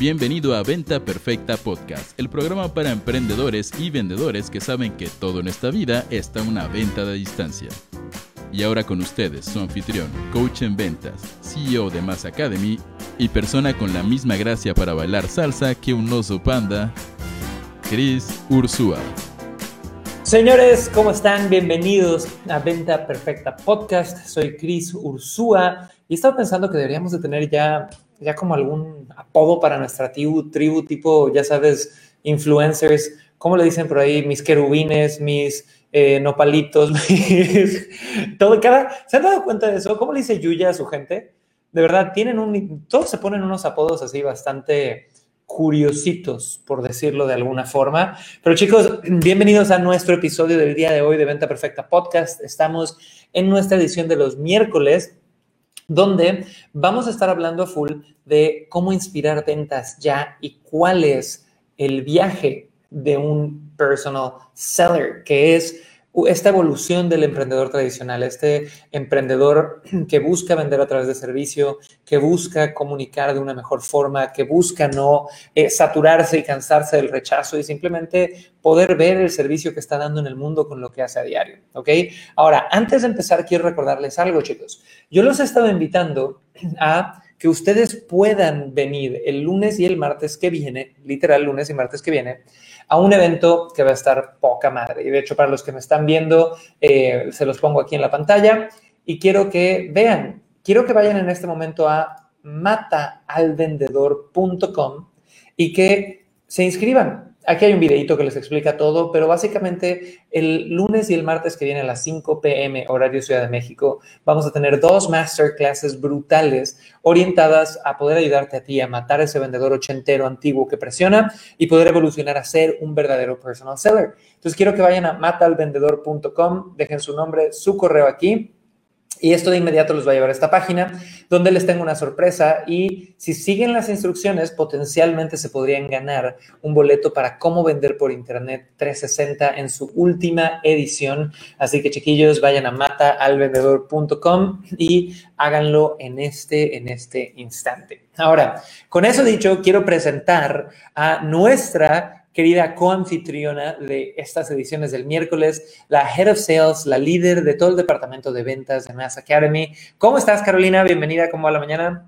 bienvenido a Venta Perfecta Podcast, el programa para emprendedores y vendedores que saben que todo en esta vida está una venta de distancia. Y ahora con ustedes, su anfitrión, coach en ventas, CEO de Mass Academy y persona con la misma gracia para bailar salsa que un oso panda, Chris Ursúa. Señores, ¿cómo están? Bienvenidos a Venta Perfecta Podcast. Soy Chris Ursúa y estaba pensando que deberíamos de tener ya, ya como algún apodo para nuestra tribu, tribu tipo, ya sabes, influencers. ¿Cómo le dicen por ahí? Mis querubines, mis eh, nopalitos, mis... Todo, cada... ¿Se han dado cuenta de eso? ¿Cómo le dice Yuya a su gente? De verdad, tienen un... Todos se ponen unos apodos así bastante curiositos, por decirlo de alguna forma. Pero chicos, bienvenidos a nuestro episodio del día de hoy de Venta Perfecta Podcast. Estamos en nuestra edición de los miércoles, donde vamos a estar hablando a full de cómo inspirar ventas ya y cuál es el viaje de un personal seller, que es esta evolución del emprendedor tradicional, este emprendedor que busca vender a través de servicio, que busca comunicar de una mejor forma, que busca no eh, saturarse y cansarse del rechazo y simplemente poder ver el servicio que está dando en el mundo con lo que hace a diario. ¿Ok? Ahora, antes de empezar, quiero recordarles algo, chicos. Yo los he estado invitando a que ustedes puedan venir el lunes y el martes que viene, literal lunes y martes que viene, a un evento que va a estar poca madre. Y de hecho, para los que me están viendo, eh, se los pongo aquí en la pantalla y quiero que vean, quiero que vayan en este momento a mataalvendedor.com y que se inscriban. Aquí hay un videito que les explica todo, pero básicamente el lunes y el martes que viene a las 5 pm horario Ciudad de México vamos a tener dos masterclasses brutales orientadas a poder ayudarte a ti a matar ese vendedor ochentero antiguo que presiona y poder evolucionar a ser un verdadero personal seller. Entonces quiero que vayan a matalvendedor.com, dejen su nombre, su correo aquí y esto de inmediato los va a llevar a esta página donde les tengo una sorpresa y si siguen las instrucciones potencialmente se podrían ganar un boleto para cómo vender por internet 360 en su última edición. Así que chiquillos, vayan a mataalvendedor.com y háganlo en este, en este instante. Ahora, con eso dicho, quiero presentar a nuestra querida coanfitriona de estas ediciones del miércoles, la Head of Sales, la líder de todo el departamento de ventas de Mass Academy. ¿Cómo estás, Carolina? Bienvenida, ¿cómo va la mañana?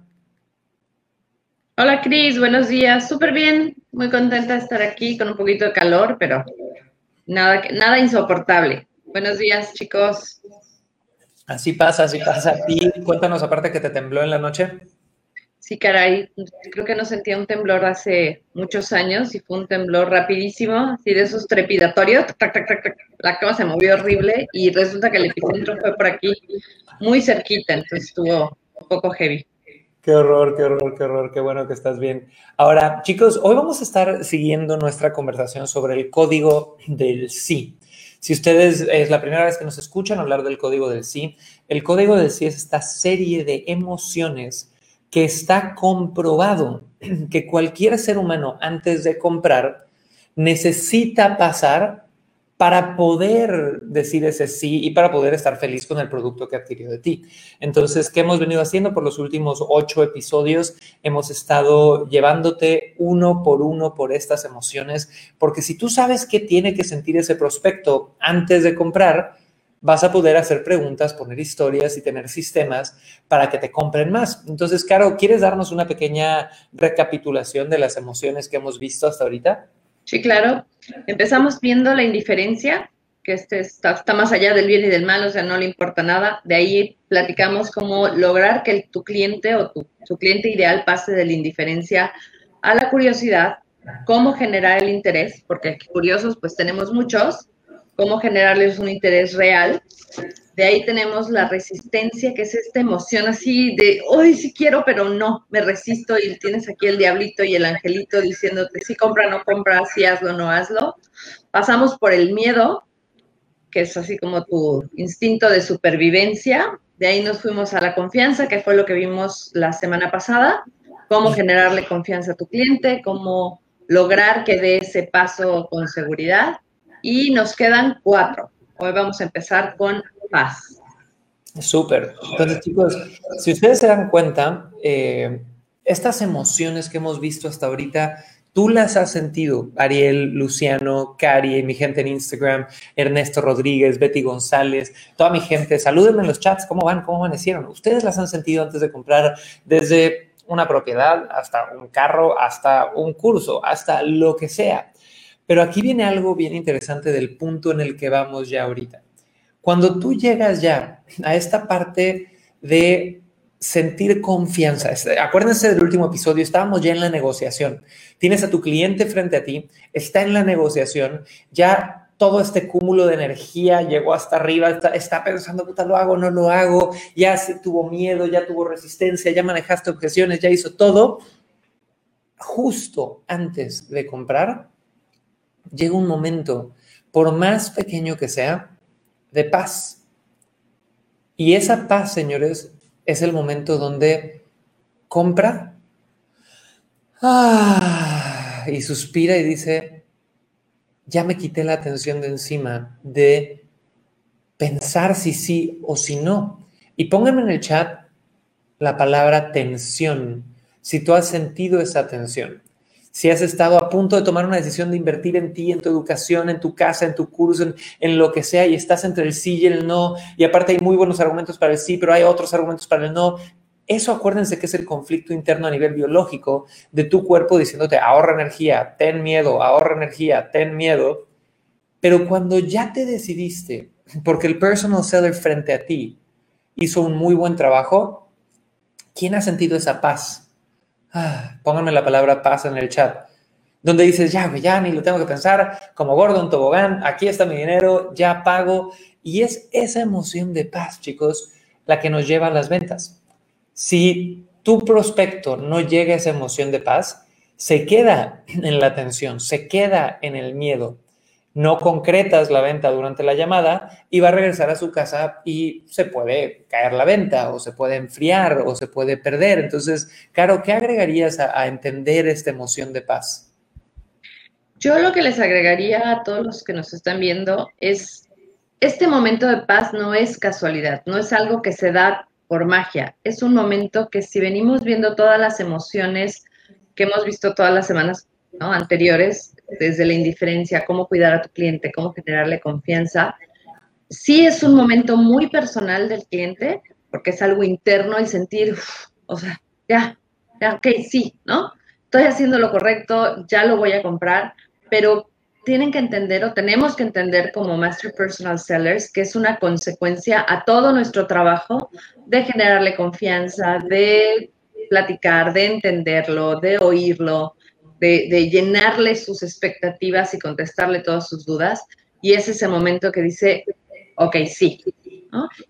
Hola, Cris, buenos días. Súper bien, muy contenta de estar aquí con un poquito de calor, pero nada, nada insoportable. Buenos días, chicos. Así pasa, así pasa. Y cuéntanos, aparte que te tembló en la noche. Sí, caray, creo que no sentía un temblor hace muchos años y fue un temblor rapidísimo, así de esos trepidatorios, la cama se movió horrible y resulta que el epicentro fue por aquí, muy cerquita, entonces estuvo un poco heavy. Qué horror, qué horror, qué horror, qué bueno que estás bien. Ahora, chicos, hoy vamos a estar siguiendo nuestra conversación sobre el código del sí. Si ustedes es la primera vez que nos escuchan hablar del código del sí, el código del sí es esta serie de emociones que está comprobado que cualquier ser humano antes de comprar necesita pasar para poder decir ese sí y para poder estar feliz con el producto que adquirió de ti. Entonces, ¿qué hemos venido haciendo por los últimos ocho episodios? Hemos estado llevándote uno por uno por estas emociones, porque si tú sabes qué tiene que sentir ese prospecto antes de comprar, vas a poder hacer preguntas, poner historias y tener sistemas para que te compren más. Entonces, Caro, ¿quieres darnos una pequeña recapitulación de las emociones que hemos visto hasta ahorita? Sí, claro. Empezamos viendo la indiferencia, que este está, más allá del bien y del mal, o sea, no le importa nada. De ahí platicamos cómo lograr que tu cliente o tu, tu cliente ideal pase de la indiferencia a la curiosidad, cómo generar el interés, porque curiosos pues tenemos muchos, cómo generarles un interés real. De ahí tenemos la resistencia, que es esta emoción así de, hoy sí quiero, pero no, me resisto y tienes aquí el diablito y el angelito diciéndote si compra, no compra, si hazlo, no hazlo. Pasamos por el miedo, que es así como tu instinto de supervivencia. De ahí nos fuimos a la confianza, que fue lo que vimos la semana pasada, cómo generarle confianza a tu cliente, cómo lograr que dé ese paso con seguridad y nos quedan cuatro. Hoy vamos a empezar con paz. Súper. Entonces, chicos, si ustedes se dan cuenta, eh, estas emociones que hemos visto hasta ahorita, tú las has sentido, Ariel, Luciano, Cari, mi gente en Instagram, Ernesto Rodríguez, Betty González, toda mi gente, salúdenme en los chats, ¿cómo van? ¿Cómo amanecieron? Ustedes las han sentido antes de comprar desde una propiedad hasta un carro, hasta un curso, hasta lo que sea. Pero aquí viene algo bien interesante del punto en el que vamos ya ahorita. Cuando tú llegas ya a esta parte de sentir confianza. Acuérdense del último episodio, estábamos ya en la negociación. Tienes a tu cliente frente a ti, está en la negociación, ya todo este cúmulo de energía llegó hasta arriba, está, pensando, puta, lo hago, no lo hago, ya se tuvo miedo, ya tuvo resistencia, ya manejaste objeciones, ya hizo todo. Justo antes de comprar, llega un momento, por más pequeño que sea, de paz. Y esa paz, señores, es el momento donde compra ah, y suspira y dice, ya me quité la atención de encima de pensar si sí o si no. Y pónganme en el chat la palabra tensión, si tú has sentido esa tensión si has estado a punto de tomar una decisión de invertir en ti, en tu educación, en tu casa, en tu curso, en, lo que sea, y estás entre el sí y el no, y aparte hay muy buenos argumentos para el sí, pero hay otros argumentos para el no, eso acuérdense que es el conflicto interno a nivel biológico de tu cuerpo diciéndote ahorra energía, ten miedo, ahorra energía, ten miedo. Pero cuando ya te decidiste, porque el personal seller frente a ti hizo un muy buen trabajo, ¿quién ha sentido esa paz? Ah, pónganme la palabra paz en el chat. Donde dices, ya, ya ni lo tengo que pensar, como Gordon Tobogán, aquí está mi dinero, ya pago. Y es esa emoción de paz, chicos, la que nos lleva a las ventas. Si tu prospecto no llega a esa emoción de paz, se queda en la tensión, se queda en el miedo, no concretas la venta durante la llamada y va a regresar a su casa y se puede caer la venta o se puede enfriar o se puede perder. Entonces, Caro, ¿qué agregarías a, entender esta emoción de paz? Yo lo que les agregaría a todos los que nos están viendo es, este momento de paz no es casualidad, no es algo que se da por magia, es un momento que si venimos viendo todas las emociones que hemos visto todas las semanas anteriores, desde la indiferencia, cómo cuidar a tu cliente, cómo generarle confianza. Sí es un momento muy personal del cliente, porque es algo interno y sentir, o sea, ya, ya, ok, sí, ¿no? Estoy haciendo lo correcto, ya lo voy a comprar, pero tienen que entender o tenemos que entender como Master Personal Sellers que es una consecuencia a todo nuestro trabajo de generarle confianza, de platicar, de entenderlo, de oírlo, de, llenarle sus expectativas y contestarle todas sus dudas. Y es ese momento que dice, ok, sí.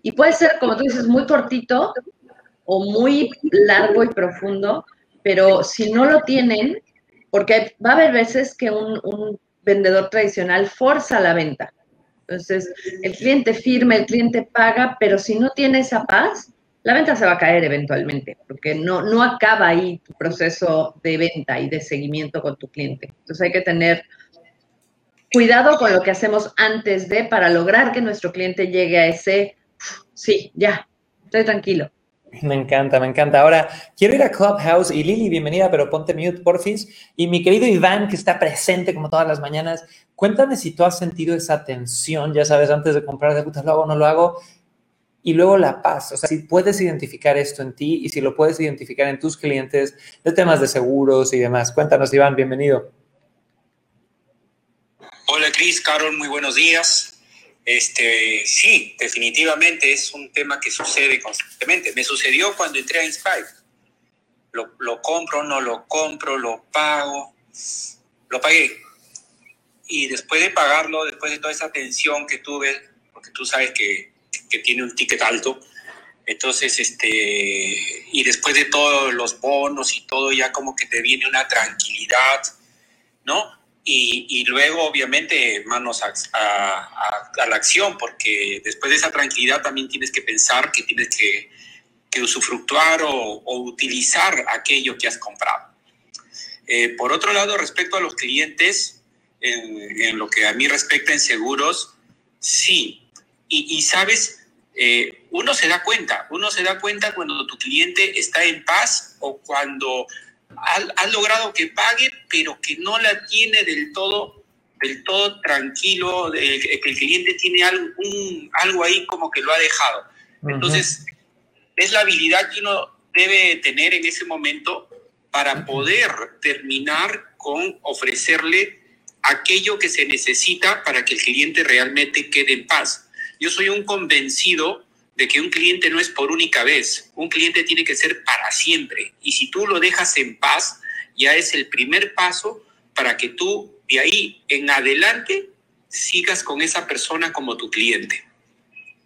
Y puede ser, como tú dices, muy cortito o muy largo y profundo, pero si no lo tienen, porque va a haber veces que un, un vendedor tradicional forza la venta. Entonces, el cliente firma, el cliente paga, pero si no tiene esa paz, la venta se va a caer eventualmente, porque no, no acaba ahí tu proceso de venta y de seguimiento con tu cliente. Entonces hay que tener cuidado con lo que hacemos antes de para lograr que nuestro cliente llegue a ese, sí, ya, estoy tranquilo. Me encanta, me encanta. Ahora, quiero ir a Clubhouse y Lili, bienvenida, pero ponte mute, porfis. Y mi querido Iván, que está presente como todas las mañanas, cuéntame si tú has sentido esa tensión, ya sabes, antes de comprar de puta, lo hago, no lo hago, y luego la paz, o sea, si puedes identificar esto en ti y si lo puedes identificar en tus clientes de temas de seguros y demás. Cuéntanos, Iván, bienvenido. Hola, Cris, Carol, muy buenos días. Este, sí, definitivamente es un tema que sucede constantemente. Me sucedió cuando entré a Inspire. Lo, lo compro, no lo compro, lo pago, lo pagué. Y después de pagarlo, después de toda esa tensión que tuve, porque tú sabes que que tiene un ticket alto. Entonces, este, y después de todos los bonos y todo, ya como que te viene una tranquilidad, ¿no? Y, luego, obviamente, manos a, la acción, porque después de esa tranquilidad también tienes que pensar que tienes que, que usufructuar o, utilizar aquello que has comprado. Eh, por otro lado, respecto a los clientes, en, en, lo que a mí respecta en seguros, sí. Y, y sabes, eh, uno se da cuenta, uno se da cuenta cuando tu cliente está en paz o cuando ha, logrado que pague, pero que no la tiene del todo, del todo tranquilo, de, que el cliente tiene algo, algo ahí como que lo ha dejado. Entonces, es la habilidad que uno debe tener en ese momento para poder terminar con ofrecerle aquello que se necesita para que el cliente realmente quede en paz. Yo soy un convencido de que un cliente no es por única vez, un cliente tiene que ser para siempre. Y si tú lo dejas en paz, ya es el primer paso para que tú de ahí en adelante sigas con esa persona como tu cliente.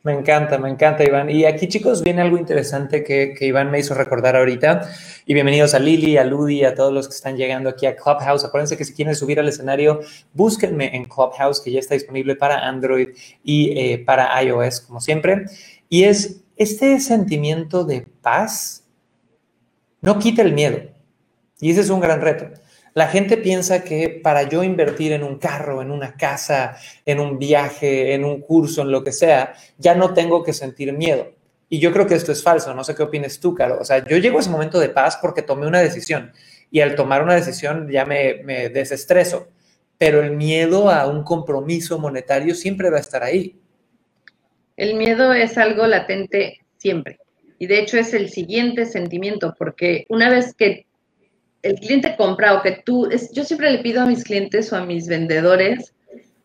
Me encanta, me encanta, Iván. Y aquí, chicos, viene algo interesante que, Iván me hizo recordar ahorita. Y bienvenidos a Lili, a Ludi, a todos los que están llegando aquí a Clubhouse. Acuérdense que si quieren subir al escenario, búsquenme en Clubhouse, que ya está disponible para Android y eh, para iOS, como siempre. Y es este sentimiento de paz, no quita el miedo. Y ese es un gran reto. La gente piensa que para yo invertir en un carro, en una casa, en un viaje, en un curso, en lo que sea, ya no tengo que sentir miedo. Y yo creo que esto es falso, no sé qué opinas tú, Caro. O sea, yo llego a ese momento de paz porque tomé una decisión y al tomar una decisión ya me, me desestreso, pero el miedo a un compromiso monetario siempre va a estar ahí. El miedo es algo latente siempre. Y de hecho es el siguiente sentimiento, porque una vez que el cliente compra o que tú, es, yo siempre le pido a mis clientes o a mis vendedores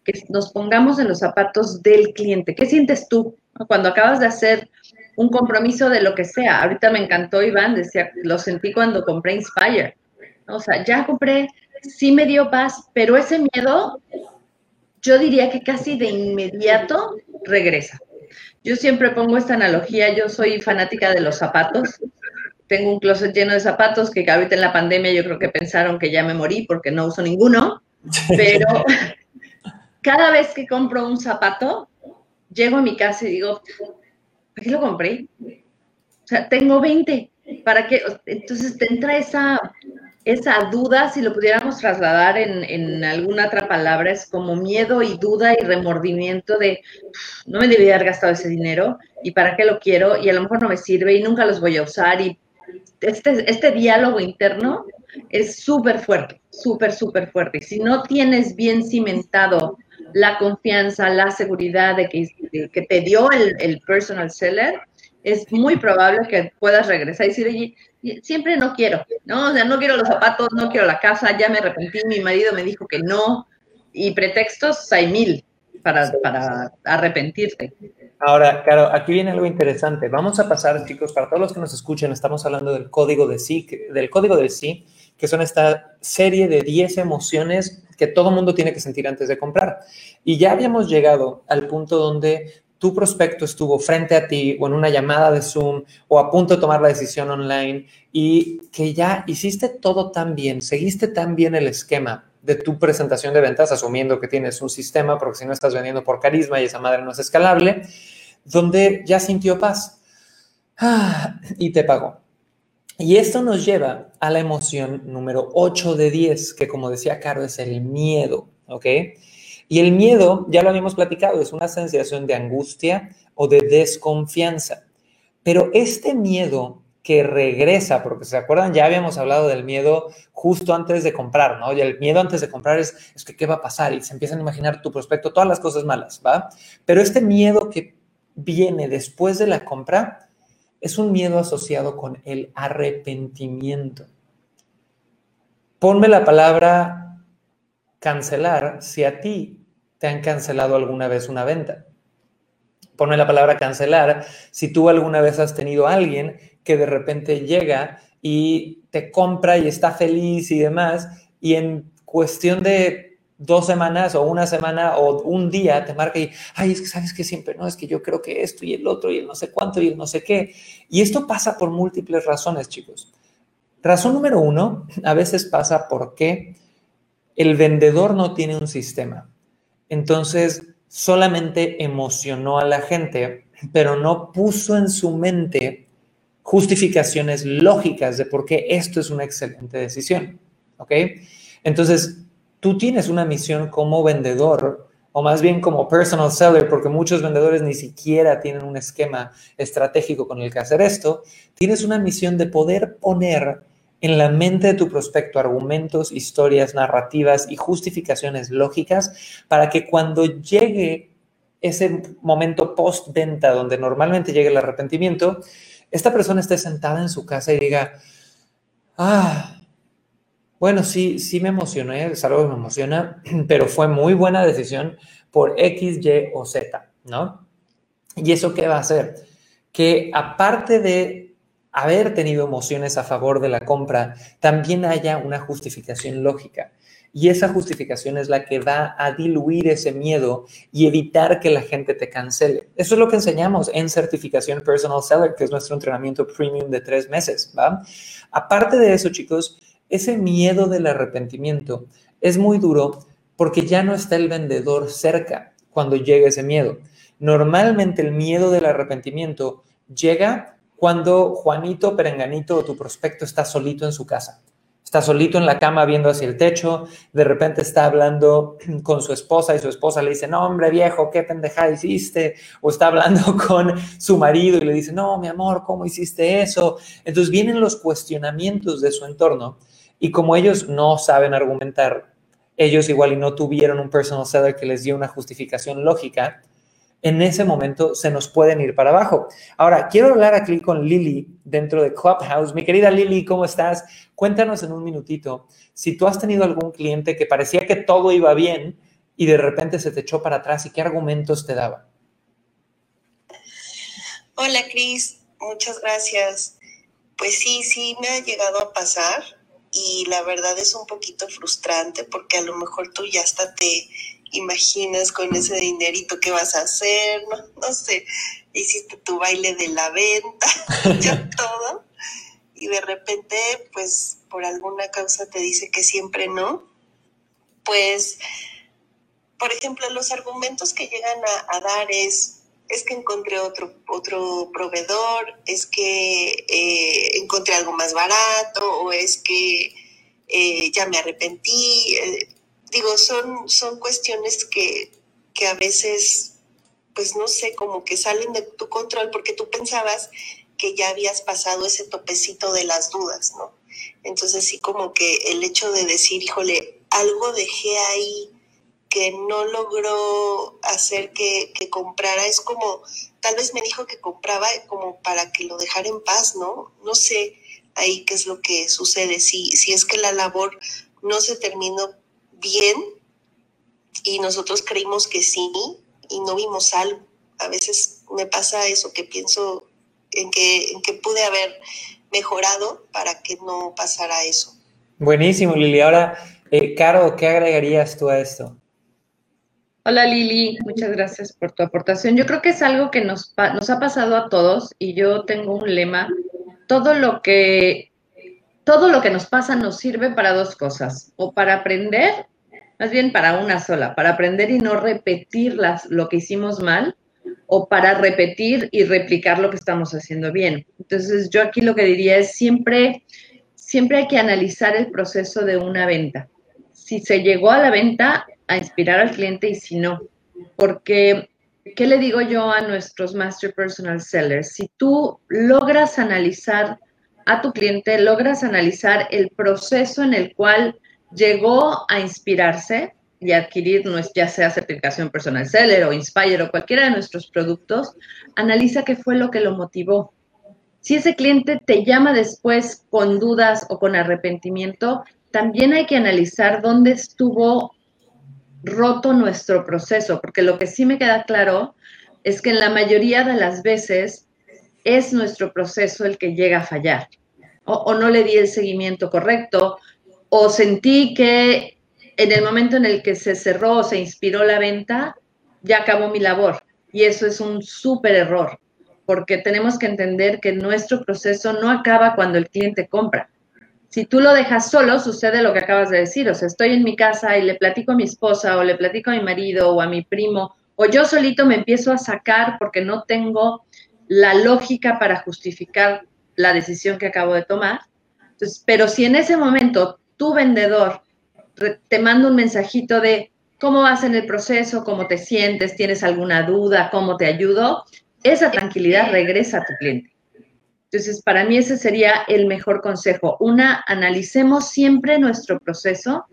que nos pongamos en los zapatos del cliente. ¿Qué sientes tú cuando acabas de hacer un compromiso de lo que sea? Ahorita me encantó Iván, decía, lo sentí cuando compré Inspire. O sea, ya compré, sí me dio paz, pero ese miedo, yo diría que casi de inmediato regresa. Yo siempre pongo esta analogía, yo soy fanática de los zapatos tengo un closet lleno de zapatos que ahorita en la pandemia yo creo que pensaron que ya me morí porque no uso ninguno, pero cada vez que compro un zapato, llego a mi casa y digo, ¿para qué lo compré? O sea, tengo 20, ¿para qué? Entonces te entra esa, esa duda, si lo pudiéramos trasladar en, en, alguna otra palabra, es como miedo y duda y remordimiento de no me debía haber gastado ese dinero y para qué lo quiero y a lo mejor no me sirve y nunca los voy a usar y este, este diálogo interno es súper fuerte, súper, súper fuerte. Si no tienes bien cimentado la confianza, la seguridad de que, te dio el, personal seller, es muy probable que puedas regresar y decir, siempre no quiero, ¿no? O sea, no quiero los zapatos, no quiero la casa, ya me arrepentí, mi marido me dijo que no, y pretextos hay mil para, para arrepentirte. Ahora, claro, aquí viene algo interesante. Vamos a pasar, chicos, para todos los que nos escuchen, estamos hablando del código de sí, del código del sí, que son esta serie de 10 emociones que todo mundo tiene que sentir antes de comprar. Y ya habíamos llegado al punto donde tu prospecto estuvo frente a ti o en una llamada de Zoom o a punto de tomar la decisión online y que ya hiciste todo tan bien, seguiste tan bien el esquema de tu presentación de ventas, asumiendo que tienes un sistema, porque si no estás vendiendo por carisma y esa madre no es escalable, donde ya sintió paz ah, y te pagó. Y esto nos lleva a la emoción número 8 de 10, que como decía Caro, es el miedo, ¿ok? Y el miedo, ya lo habíamos platicado, es una sensación de angustia o de desconfianza. Pero este miedo que regresa, porque se acuerdan, ya habíamos hablado del miedo justo antes de comprar, ¿no? El miedo antes de comprar es, es que qué va a pasar y se empiezan a imaginar tu prospecto, todas las cosas malas, ¿va? Pero este miedo que viene después de la compra es un miedo asociado con el arrepentimiento. Ponme la palabra cancelar si a ti te han cancelado alguna vez una venta. Ponme la palabra cancelar si tú alguna vez has tenido a alguien que de repente llega y te compra y está feliz y demás, y en cuestión de dos semanas o una semana o un día te marca y, ay, es que sabes que siempre, no, es que yo creo que esto y el otro y el no sé cuánto y el no sé qué. Y esto pasa por múltiples razones, chicos. Razón número uno, a veces pasa porque el vendedor no tiene un sistema. Entonces, solamente emocionó a la gente, pero no puso en su mente justificaciones lógicas de por qué esto es una excelente decisión. ¿Ok? Entonces, tú tienes una misión como vendedor o más bien como personal seller, porque muchos vendedores ni siquiera tienen un esquema estratégico con el que hacer esto, tienes una misión de poder poner en la mente de tu prospecto argumentos, historias, narrativas y justificaciones lógicas para que cuando llegue ese momento post-venta donde normalmente llega el arrepentimiento, esta persona esté sentada en su casa y diga, ah, bueno, sí, sí me emocioné, es algo que me emociona, pero fue muy buena decisión por X, Y o Z, ¿no? ¿Y eso qué va a hacer? Que aparte de haber tenido emociones a favor de la compra, también haya una justificación lógica. Y esa justificación es la que va a diluir ese miedo y evitar que la gente te cancele. Eso es lo que enseñamos en certificación Personal Seller, que es nuestro entrenamiento premium de tres meses, ¿va? Aparte de eso, chicos, ese miedo del arrepentimiento es muy duro porque ya no está el vendedor cerca cuando llega ese miedo. Normalmente el miedo del arrepentimiento llega cuando Juanito Perenganito o tu prospecto está solito en su casa está solito en la cama viendo hacia el techo, de repente está hablando con su esposa y su esposa le dice, no, hombre viejo, qué pendeja hiciste, o está hablando con su marido y le dice, no, mi amor, ¿cómo hiciste eso? Entonces vienen los cuestionamientos de su entorno y como ellos no saben argumentar, ellos igual y no tuvieron un personal seller que les dio una justificación lógica, en ese momento se nos pueden ir para abajo. Ahora, quiero hablar aquí con Lili dentro de Clubhouse. Mi querida Lili, ¿cómo estás? Cuéntanos en un minutito si tú has tenido algún cliente que parecía que todo iba bien y de repente se te echó para atrás y qué argumentos te daba. Hola, Cris. Muchas gracias. Pues sí, sí me ha llegado a pasar y la verdad es un poquito frustrante porque a lo mejor tú ya hasta te imaginas con ese dinerito qué vas a hacer, no, no sé, hiciste tu baile de la venta, ya todo, y de repente, pues por alguna causa te dice que siempre no, pues, por ejemplo, los argumentos que llegan a, dar es, es que encontré otro, otro proveedor, es que eh, encontré algo más barato, o es que eh, ya me arrepentí. Eh, digo, son, son cuestiones que, que a veces, pues no sé, como que salen de tu control porque tú pensabas que ya habías pasado ese topecito de las dudas, ¿no? Entonces sí como que el hecho de decir, híjole, algo dejé ahí que no logró hacer que, que, comprara, es como, tal vez me dijo que compraba como para que lo dejara en paz, ¿no? No sé ahí qué es lo que sucede, si, si es que la labor no se terminó bien y nosotros creímos que sí y no vimos algo. A veces me pasa eso, que pienso en que, en que pude haber mejorado para que no pasara eso. Buenísimo, Lili. Ahora, eh, Caro, ¿qué agregarías tú a esto? Hola Lili, muchas gracias por tu aportación. Yo creo que es algo que nos, ha pasado a todos y yo tengo un lema, todo lo que todo lo que nos pasa nos sirve para dos cosas, o para aprender más bien para una sola, para aprender y no repetir las, lo que hicimos mal o para repetir y replicar lo que estamos haciendo bien. Entonces, yo aquí lo que diría es siempre, siempre hay que analizar el proceso de una venta. Si se llegó a la venta, a inspirar al cliente y si no. Porque, ¿qué le digo yo a nuestros Master Personal Sellers? Si tú logras analizar a tu cliente, logras analizar el proceso en el cual llegó a inspirarse y adquirir ya sea certificación personal seller o Inspire o cualquiera de nuestros productos, analiza qué fue lo que lo motivó. Si ese cliente te llama después con dudas o con arrepentimiento, también hay que analizar dónde estuvo roto nuestro proceso, porque lo que sí me queda claro es que en la mayoría de las veces es nuestro proceso el que llega a fallar. O, no le di el seguimiento correcto, o sentí que en el momento en el que se cerró o se inspiró la venta, ya acabó mi labor. Y eso es un súper error, porque tenemos que entender que nuestro proceso no acaba cuando el cliente compra. Si tú lo dejas solo, sucede lo que acabas de decir. O sea, estoy en mi casa y le platico a mi esposa o le platico a mi marido o a mi primo, o yo solito me empiezo a sacar porque no tengo la lógica para justificar la decisión que acabo de tomar. Pero si en ese momento tu vendedor te manda un mensajito de ¿Cómo vas en el proceso? ¿Cómo te sientes? ¿Tienes alguna duda? ¿Cómo te ayudo? Esa tranquilidad regresa a tu cliente. Entonces, para mí ese sería el mejor consejo. Una, analicemos siempre nuestro proceso,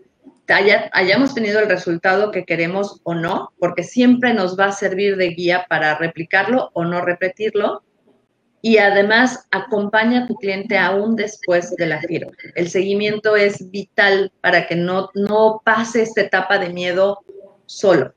hayamos tenido el resultado que queremos o no, porque siempre nos va a servir de guía para replicarlo o no repetirlo y además acompaña a tu cliente aún después de la firma. El seguimiento es vital para que no, no pase esta etapa de miedo solo.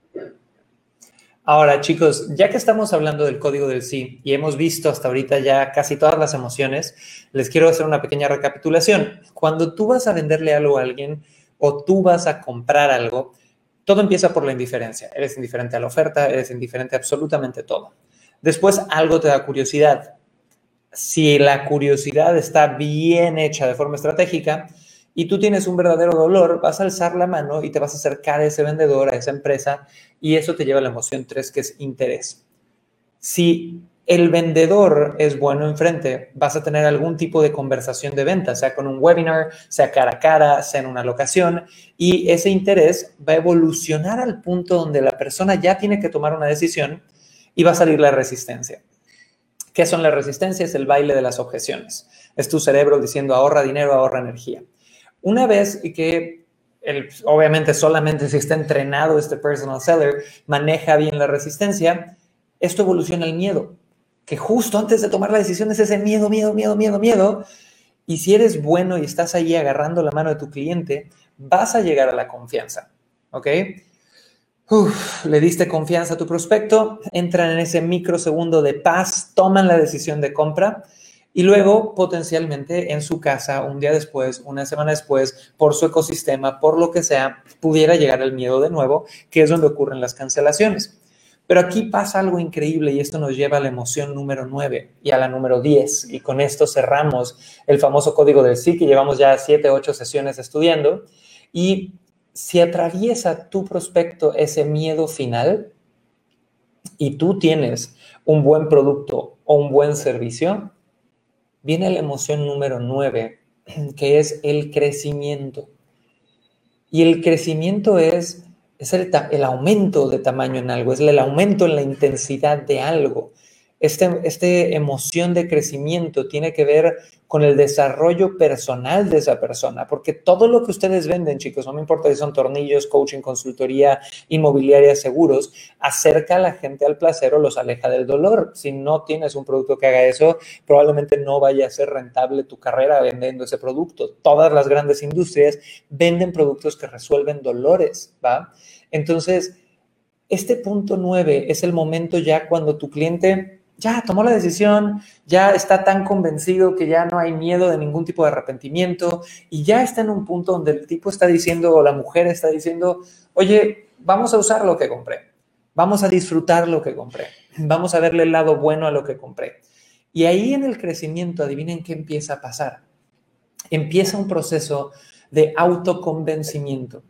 Ahora, chicos, ya que estamos hablando del código del sí y hemos visto hasta ahorita ya casi todas las emociones, les quiero hacer una pequeña recapitulación. Cuando tú vas a venderle algo a alguien o tú vas a comprar algo, todo empieza por la indiferencia. Eres indiferente a la oferta, eres indiferente a absolutamente todo. Después algo te da curiosidad si la curiosidad está bien hecha de forma estratégica y tú tienes un verdadero dolor, vas a alzar la mano y te vas a acercar a ese vendedor, a esa empresa, y eso te lleva a la emoción 3, que es interés. Si el vendedor es bueno enfrente, vas a tener algún tipo de conversación de venta, sea con un webinar, sea cara a cara, sea en una locación, y ese interés va a evolucionar al punto donde la persona ya tiene que tomar una decisión y va a salir la resistencia. ¿Qué son las resistencias? El baile de las objeciones. Es tu cerebro diciendo ahorra dinero, ahorra energía. Una vez que, obviamente solamente si está entrenado este personal seller, maneja bien la resistencia, esto evoluciona al miedo, que justo antes de tomar la decisión es ese miedo, miedo, miedo, miedo, miedo. Y si eres bueno y estás ahí agarrando la mano de tu cliente, vas a llegar a la confianza. ¿Ok? le diste confianza a tu prospecto, entran en ese microsegundo de paz, toman la decisión de compra y luego potencialmente en su casa, un día después, una semana después, por su ecosistema, por lo que sea, pudiera llegar el miedo de nuevo, que es donde ocurren las cancelaciones. Pero aquí pasa algo increíble y esto nos lleva a la emoción número 9 y a la número 10. Y con esto cerramos el famoso código del sí que llevamos ya 7, 8 sesiones estudiando. Y si atraviesa tu prospecto ese miedo final y tú tienes un buen producto o un buen servicio, viene la emoción número nueve, que es el crecimiento. Y el crecimiento es, es el, el, aumento de tamaño en algo, es el aumento en la intensidad de algo. Esta este emoción de crecimiento tiene que ver con el desarrollo personal de esa persona, porque todo lo que ustedes venden, chicos, no me importa si son tornillos, coaching, consultoría, inmobiliaria, seguros, acerca a la gente al placer o los aleja del dolor. Si no tienes un producto que haga eso, probablemente no vaya a ser rentable tu carrera vendiendo ese producto. Todas las grandes industrias venden productos que resuelven dolores, ¿va? Entonces, este punto nueve es el momento ya cuando tu cliente ya tomó la decisión, ya está tan convencido que ya no hay miedo de ningún tipo de arrepentimiento y ya está en un punto donde el tipo está diciendo o la mujer está diciendo, oye, vamos a usar lo que compré, vamos a disfrutar lo que compré, vamos a verle el lado bueno a lo que compré. Y ahí en el crecimiento, adivinen qué empieza a pasar. Empieza un proceso de autoconvencimiento,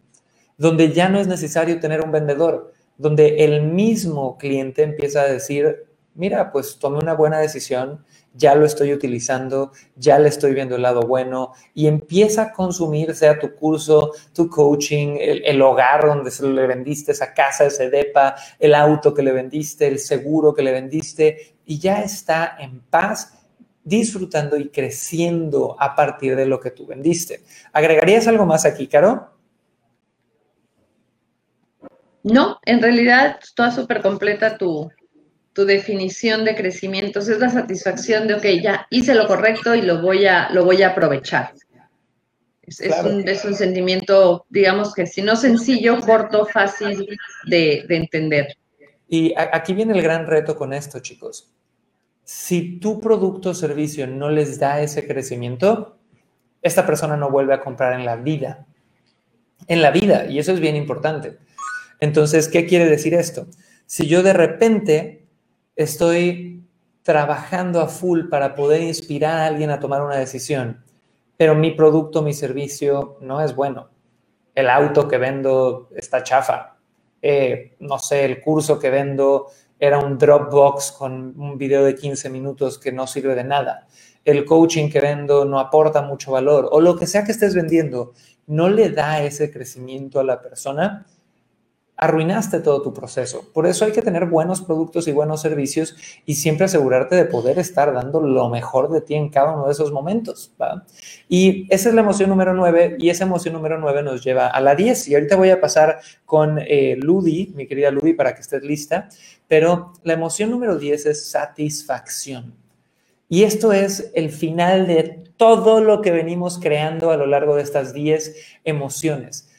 donde ya no es necesario tener un vendedor, donde el mismo cliente empieza a decir, mira, pues tomé una buena decisión, ya lo estoy utilizando, ya le estoy viendo el lado bueno y empieza a consumir, sea tu curso, tu coaching, el, hogar donde le vendiste, esa casa, ese depa, el auto que le vendiste, el seguro que le vendiste y ya está en paz disfrutando y creciendo a partir de lo que tú vendiste. ¿Agregarías algo más aquí, Caro? No, en realidad está súper completa tu, tu definición de crecimiento es la satisfacción de, ok, ya hice lo correcto y lo voy a, lo voy a aprovechar. Es, un, sentimiento, digamos que si no sencillo, corto, fácil de, de entender. Y aquí viene el gran reto con esto, chicos. Si tu producto o servicio no les da ese crecimiento, esta persona no vuelve a comprar en la vida. En la vida, y eso es bien importante. Entonces, ¿qué quiere decir esto? Si yo de repente estoy trabajando a full para poder inspirar a alguien a tomar una decisión, pero mi producto, mi servicio no es bueno. El auto que vendo está chafa. Eh, no sé, el curso que vendo era un Dropbox con un video de 15 minutos que no sirve de nada. El coaching que vendo no aporta mucho valor. O lo que sea que estés vendiendo no le da ese crecimiento a la persona arruinaste todo tu proceso. Por eso hay que tener buenos productos y buenos servicios y siempre asegurarte de poder estar dando lo mejor de ti en cada uno de esos momentos. Y esa es la emoción número 9 y esa emoción número 9 nos lleva a la 10. Y ahorita voy a pasar con eh, Ludi, mi querida Ludi, para que estés lista. Pero la emoción número 10 es satisfacción. Y esto es el final de todo lo que venimos creando a lo largo de estas 10 emociones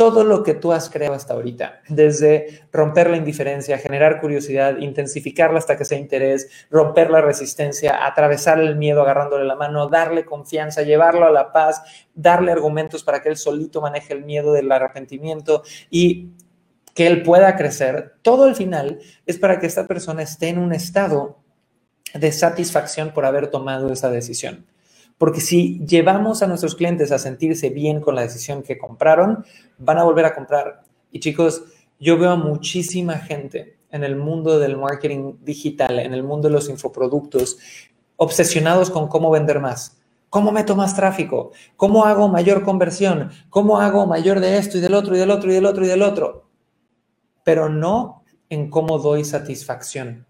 todo lo que tú has creado hasta ahorita, desde romper la indiferencia, generar curiosidad, intensificarla hasta que sea interés, romper la resistencia, atravesar el miedo agarrándole la mano, darle confianza, llevarlo a la paz, darle argumentos para que él solito maneje el miedo del arrepentimiento y que él pueda crecer, todo el final es para que esta persona esté en un estado de satisfacción por haber tomado esa decisión. Porque si llevamos a nuestros clientes a sentirse bien con la decisión que compraron, van a volver a comprar. Y chicos, yo veo a muchísima gente en el mundo del marketing digital, en el mundo de los infoproductos, obsesionados con cómo vender más. ¿Cómo meto más tráfico? ¿Cómo hago mayor conversión? ¿Cómo hago mayor de esto y del otro y del otro y del otro y del otro? Pero no en cómo doy satisfacción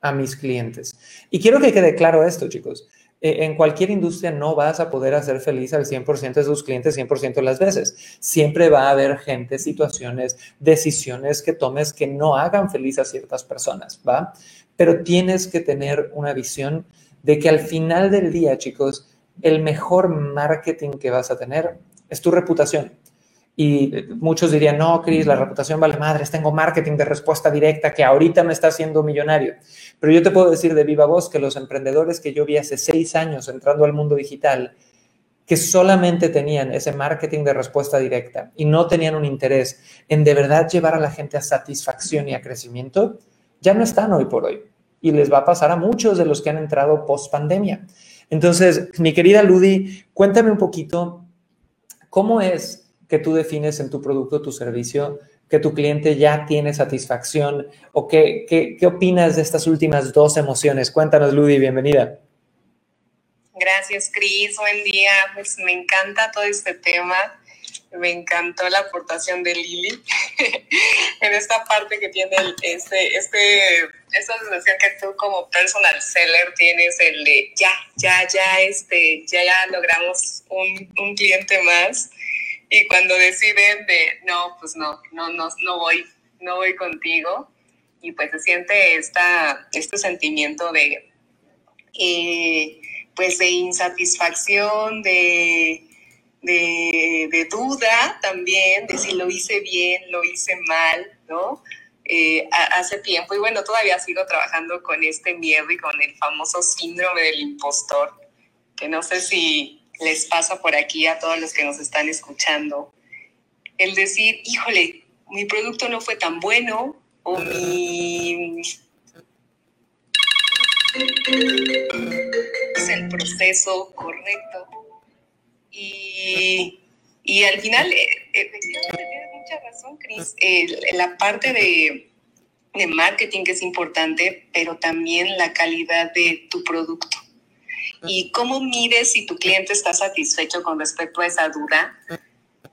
a mis clientes. Y quiero que quede claro esto, chicos. Eh, en cualquier industria no vas a poder hacer feliz al 100% de sus clientes 100% de las veces. Siempre va a haber gente, situaciones, decisiones que tomes que no hagan feliz a ciertas personas, ¿va? Pero tienes que tener una visión de que al final del día, chicos, el mejor marketing que vas a tener es tu reputación. Y muchos dirían, no, Cris, la reputación vale madres, tengo marketing de respuesta directa que ahorita me está haciendo millonario. Pero yo te puedo decir de viva voz que los emprendedores que yo vi hace seis años entrando al mundo digital, que solamente tenían ese marketing de respuesta directa y no tenían un interés en de verdad llevar a la gente a satisfacción y a crecimiento, ya no están hoy por hoy. Y les va a pasar a muchos de los que han entrado post pandemia. Entonces, mi querida Ludi, cuéntame un poquito cómo es que tú defines en tu producto, tu servicio, que tu cliente ya tiene satisfacción o qué, qué, opinas de estas últimas dos emociones? Cuéntanos, Ludi, bienvenida. Gracias, Cris. Buen día. Pues me encanta todo este tema. Me encantó la aportación de Lili en esta parte que tiene este, este, esta sensación que tú como personal seller tienes el de ya, ya, ya, este, ya, ya logramos un, un cliente más y cuando deciden de, no, pues no, no, no, no voy, no voy contigo, y pues se siente esta, este sentimiento de, eh, pues de insatisfacción, de, de, duda también, de si lo hice bien, lo hice mal, ¿no? Eh, hace tiempo, y bueno, todavía sigo trabajando con este miedo y con el famoso síndrome del impostor, que no sé si, les pasa por aquí a todos los que nos están escuchando, el decir, híjole, mi producto no fue tan bueno o mi... es el proceso correcto. Y, y al final, eh, efectivamente, tienes mucha razón, Cris. la parte de, de marketing que es importante, pero también la calidad de tu producto. ¿Y cómo mides si tu cliente está satisfecho con respecto a esa duda?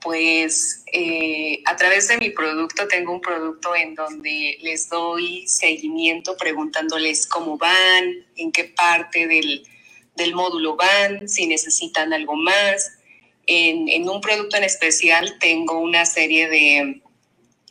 Pues eh, a través de mi producto tengo un producto en donde les doy seguimiento preguntándoles cómo van, en qué parte del, módulo van, si necesitan algo más. En, en, un producto en especial tengo una serie de,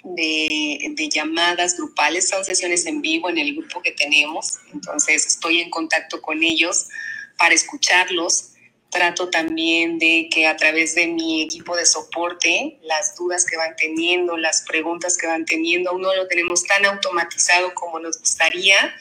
de, de, llamadas grupales, son sesiones en vivo en el grupo que tenemos, entonces estoy en contacto con ellos para escucharlos. Trato también de que a través de mi equipo de soporte, las dudas que van teniendo, las preguntas que van teniendo, aún no lo tenemos tan automatizado como nos gustaría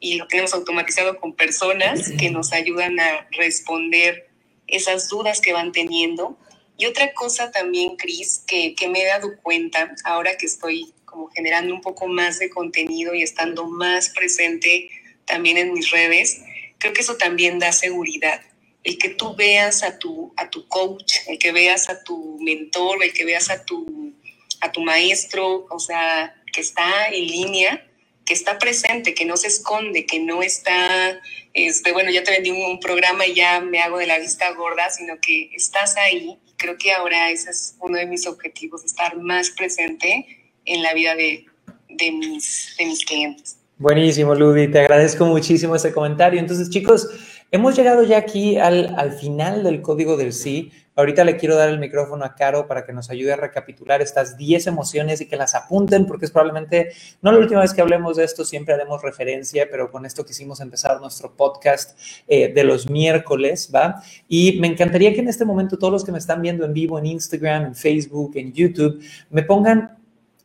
y lo tenemos automatizado con personas que nos ayudan a responder esas dudas que van teniendo. Y otra cosa también, Cris, que, que me he dado cuenta ahora que estoy como generando un poco más de contenido y estando más presente también en mis redes, creo que eso también da seguridad. El que tú veas a tu, a tu coach, el que veas a tu mentor, el que veas a tu, a tu maestro, o sea, que está en línea, que está presente, que no se esconde, que no está, este, bueno, ya te vendí un, programa y ya me hago de la vista gorda, sino que estás ahí. Creo que ahora ese es uno de mis objetivos, estar más presente en la vida de, de, mis, de mis clientes. Buenísimo, Ludi, te agradezco muchísimo ese comentario. Entonces, chicos, hemos llegado ya aquí al, al final del código del sí. Ahorita le quiero dar el micrófono a Caro para que nos ayude a recapitular estas 10 emociones y que las apunten, porque es probablemente no la última vez que hablemos de esto, siempre haremos referencia, pero con esto quisimos empezar nuestro podcast eh, de los miércoles, ¿va? Y me encantaría que en este momento todos los que me están viendo en vivo en Instagram, en Facebook, en YouTube, me pongan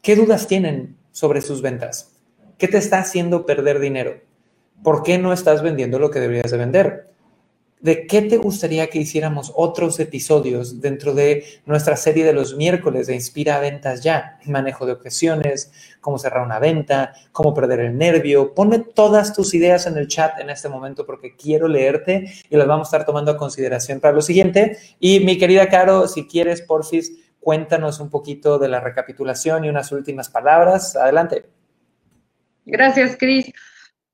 qué dudas tienen sobre sus ventas. ¿Qué te está haciendo perder dinero? ¿Por qué no estás vendiendo lo que deberías de vender? ¿De qué te gustaría que hiciéramos otros episodios dentro de nuestra serie de los miércoles de Inspira Ventas Ya? Manejo de objeciones, cómo cerrar una venta, cómo perder el nervio. Ponme todas tus ideas en el chat en este momento porque quiero leerte y las vamos a estar tomando a consideración para lo siguiente. Y mi querida Caro, si quieres, porfis, cuéntanos un poquito de la recapitulación y unas últimas palabras. Adelante. Gracias, Cris.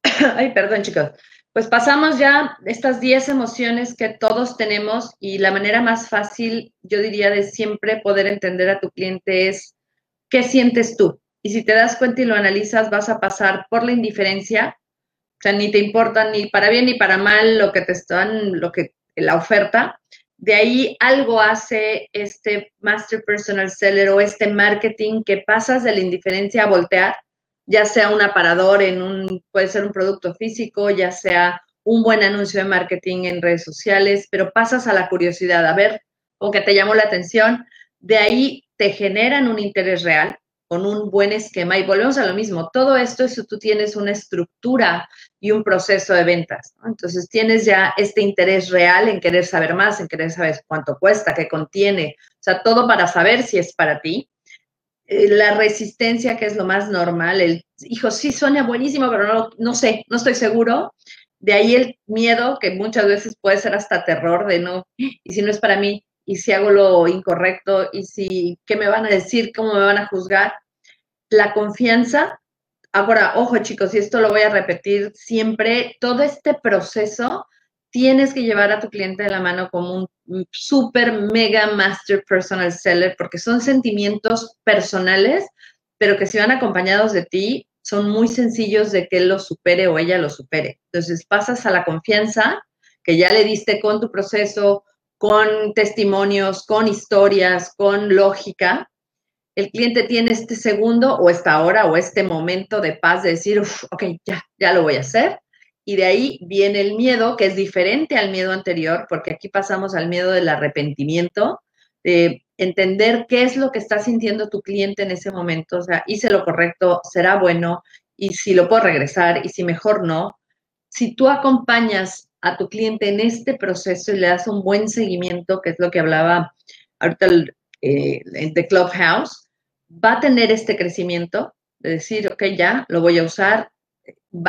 Ay, perdón, chicos. Pues pasamos ya estas 10 emociones que todos tenemos y la manera más fácil, yo diría, de siempre poder entender a tu cliente es qué sientes tú. Y si te das cuenta y lo analizas, vas a pasar por la indiferencia, o sea, ni te importa ni para bien ni para mal lo que te están, lo que, la oferta. De ahí algo hace este Master Personal Seller o este marketing que pasas de la indiferencia a voltear ya sea un aparador en un, puede ser un producto físico, ya sea un buen anuncio de marketing en redes sociales, pero pasas a la curiosidad, a ver, o te llamó la atención, de ahí te generan un interés real con un buen esquema y volvemos a lo mismo, todo esto es si tú tienes una estructura y un proceso de ventas, entonces tienes ya este interés real en querer saber más, en querer saber cuánto cuesta, qué contiene, o sea, todo para saber si es para ti eh, la resistencia, que es lo más normal, el, hijo, sí suena buenísimo, pero no, no sé, no estoy seguro. De ahí el miedo, que muchas veces puede ser hasta terror de no, y si no es para mí, y si hago lo incorrecto, y si, ¿qué me van a decir? ¿Cómo me van a juzgar? La confianza. Ahora, ojo chicos, y esto lo voy a repetir siempre, todo este proceso tienes que llevar a tu cliente de la mano como un super mega master personal seller porque son sentimientos personales, pero que si van acompañados de ti, son muy sencillos de que él lo supere o ella lo supere. Entonces pasas a la confianza que ya le diste con tu proceso, con testimonios, con historias, con lógica. El cliente tiene este segundo o esta hora o este momento de paz de decir, ok, ya, ya lo voy a hacer y de ahí viene el miedo, que es diferente al miedo anterior, porque aquí pasamos al miedo del arrepentimiento, de entender qué es lo que está sintiendo tu cliente en ese momento, o sea, hice lo correcto, será bueno, y si lo puedo regresar, y si mejor no. Si tú acompañas a tu cliente en este proceso y le das un buen seguimiento, que es lo que hablaba ahorita eh, en The Clubhouse, va a tener este crecimiento de decir, ok, ya, lo voy a usar,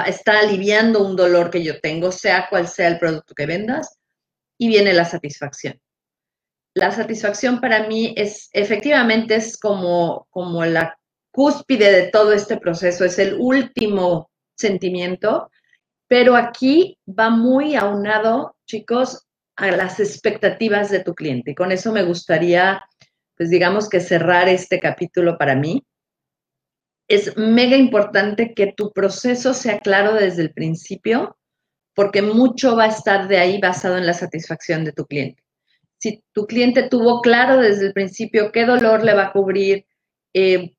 está aliviando un dolor que yo tengo, sea cual sea el producto que vendas, y viene la satisfacción. La satisfacción para mí es, efectivamente, es como, como la cúspide de todo este proceso, es el último sentimiento, pero aquí va muy aunado, chicos, a las expectativas de tu cliente. Con eso me gustaría, pues digamos que cerrar este capítulo para mí es mega importante que tu proceso sea claro desde el principio, porque mucho va a estar de ahí basado en la satisfacción de tu cliente. Si tu cliente tuvo claro desde el principio qué dolor le va a cubrir, eh,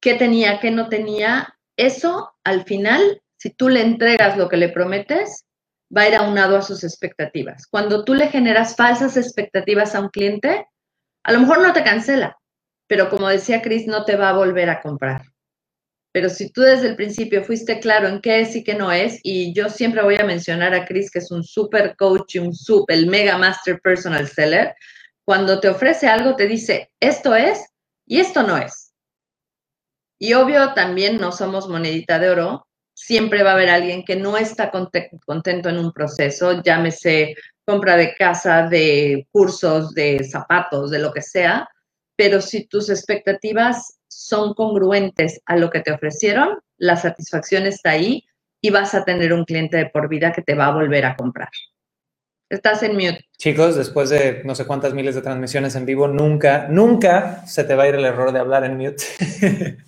qué tenía, qué no tenía, eso al final, si tú le entregas lo que le prometes, va a ir aunado a sus expectativas. Cuando tú le generas falsas expectativas a un cliente, a lo mejor no te cancela, pero como decía Chris, no te va a volver a comprar. Pero si tú desde el principio fuiste claro en qué es y qué no es, y yo siempre voy a mencionar a Chris, que es un super coach, un super, el mega master personal seller, cuando te ofrece algo te dice, esto es y esto no es. Y obvio también no somos monedita de oro, siempre va a haber alguien que no está contento en un proceso, llámese compra de casa, de cursos, de zapatos, de lo que sea, pero si tus expectativas son congruentes a lo que te ofrecieron, la satisfacción está ahí y vas a tener un cliente de por vida que te va a volver a comprar. Estás en mute. Chicos, después de no sé cuántas miles de transmisiones en vivo, nunca, nunca se te va a ir el error de hablar en mute.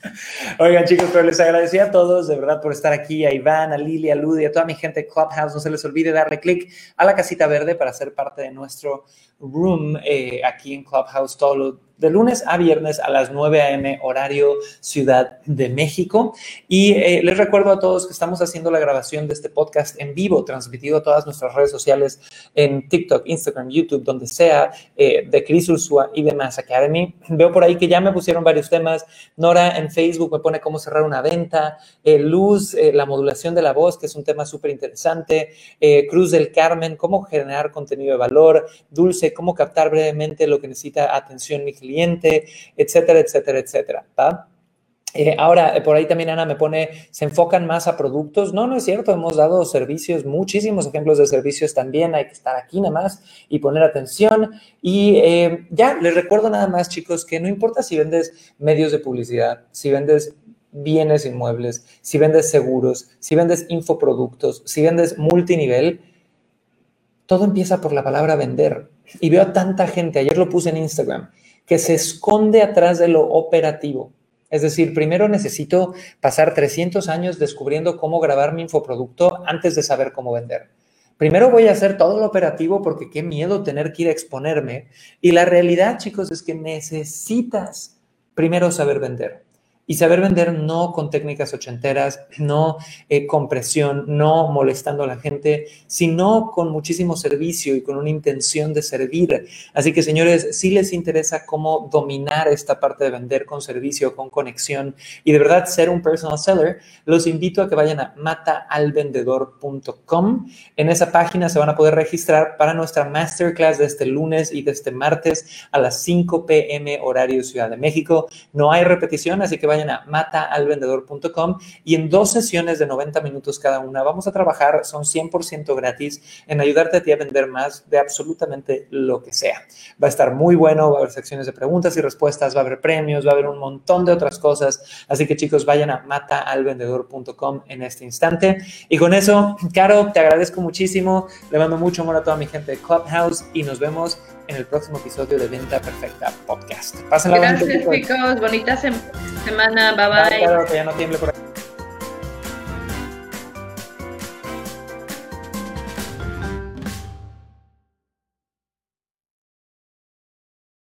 Oigan, chicos, pero les agradecía a todos de verdad por estar aquí, a Iván, a Lili, a Ludi, a toda mi gente de Clubhouse. No se les olvide darle click a la casita verde para ser parte de nuestro room eh, aquí en Clubhouse todo lo de lunes a viernes a las 9 a.m. horario Ciudad de México. Y eh, les recuerdo a todos que estamos haciendo la grabación de este podcast en vivo, transmitido a todas nuestras redes sociales en TikTok, Instagram, YouTube, donde sea, eh, de Chris Ursua y de Mass Academy. Veo por ahí que ya me pusieron varios temas. Nora en Facebook me pone cómo cerrar una venta. Eh, Luz, la modulación de la voz, que es un tema súper interesante. Cruz del Carmen, cómo generar contenido de valor. Dulce, cómo captar brevemente lo que necesita atención mi cliente etcétera, etcétera, etcétera. Eh, ahora, eh, por ahí también Ana me pone, ¿se enfocan más a productos? No, no es cierto, hemos dado servicios, muchísimos ejemplos de servicios también, hay que estar aquí nada más y poner atención. Y eh, ya, les recuerdo nada más, chicos, que no importa si vendes medios de publicidad, si vendes bienes inmuebles, si vendes seguros, si vendes infoproductos, si vendes multinivel, todo empieza por la palabra vender. Y veo a tanta gente, ayer lo puse en Instagram, que se esconde atrás de lo operativo. Es decir, primero necesito pasar 300 años descubriendo cómo grabar mi infoproducto antes de saber cómo vender. Primero voy a hacer todo lo operativo porque qué miedo tener que ir a exponerme. Y la realidad, chicos, es que necesitas primero saber vender. Y saber vender no con técnicas ochenteras, no eh, con presión, no molestando a la gente, sino con muchísimo servicio y con una intención de servir. Así que, señores, si les interesa cómo dominar esta parte de vender con servicio, con conexión y de verdad ser un personal seller, los invito a que vayan a mataalvendedor.com. En esa página se van a poder registrar para nuestra masterclass de este lunes y de este martes a las 5 p.m. horario Ciudad de México. No hay repetición, así que vayan a mataalvendedor.com y en dos sesiones de 90 minutos cada una vamos a trabajar, son 100% gratis, en ayudarte a ti a vender más de absolutamente lo que sea. Va a estar muy bueno, va a haber secciones de preguntas y respuestas, va a haber premios, va a haber un montón de otras cosas. Así que chicos, vayan a mataalvendedor.com en este instante. Y con eso, Caro, te agradezco muchísimo. Le mando mucho amor a toda mi gente de Clubhouse y nos vemos en el próximo episodio de Venta Perfecta Podcast. Pásenla Gracias, chicos. Bonita semana. Bye bye. Claro, que ya no tiemble por aquí.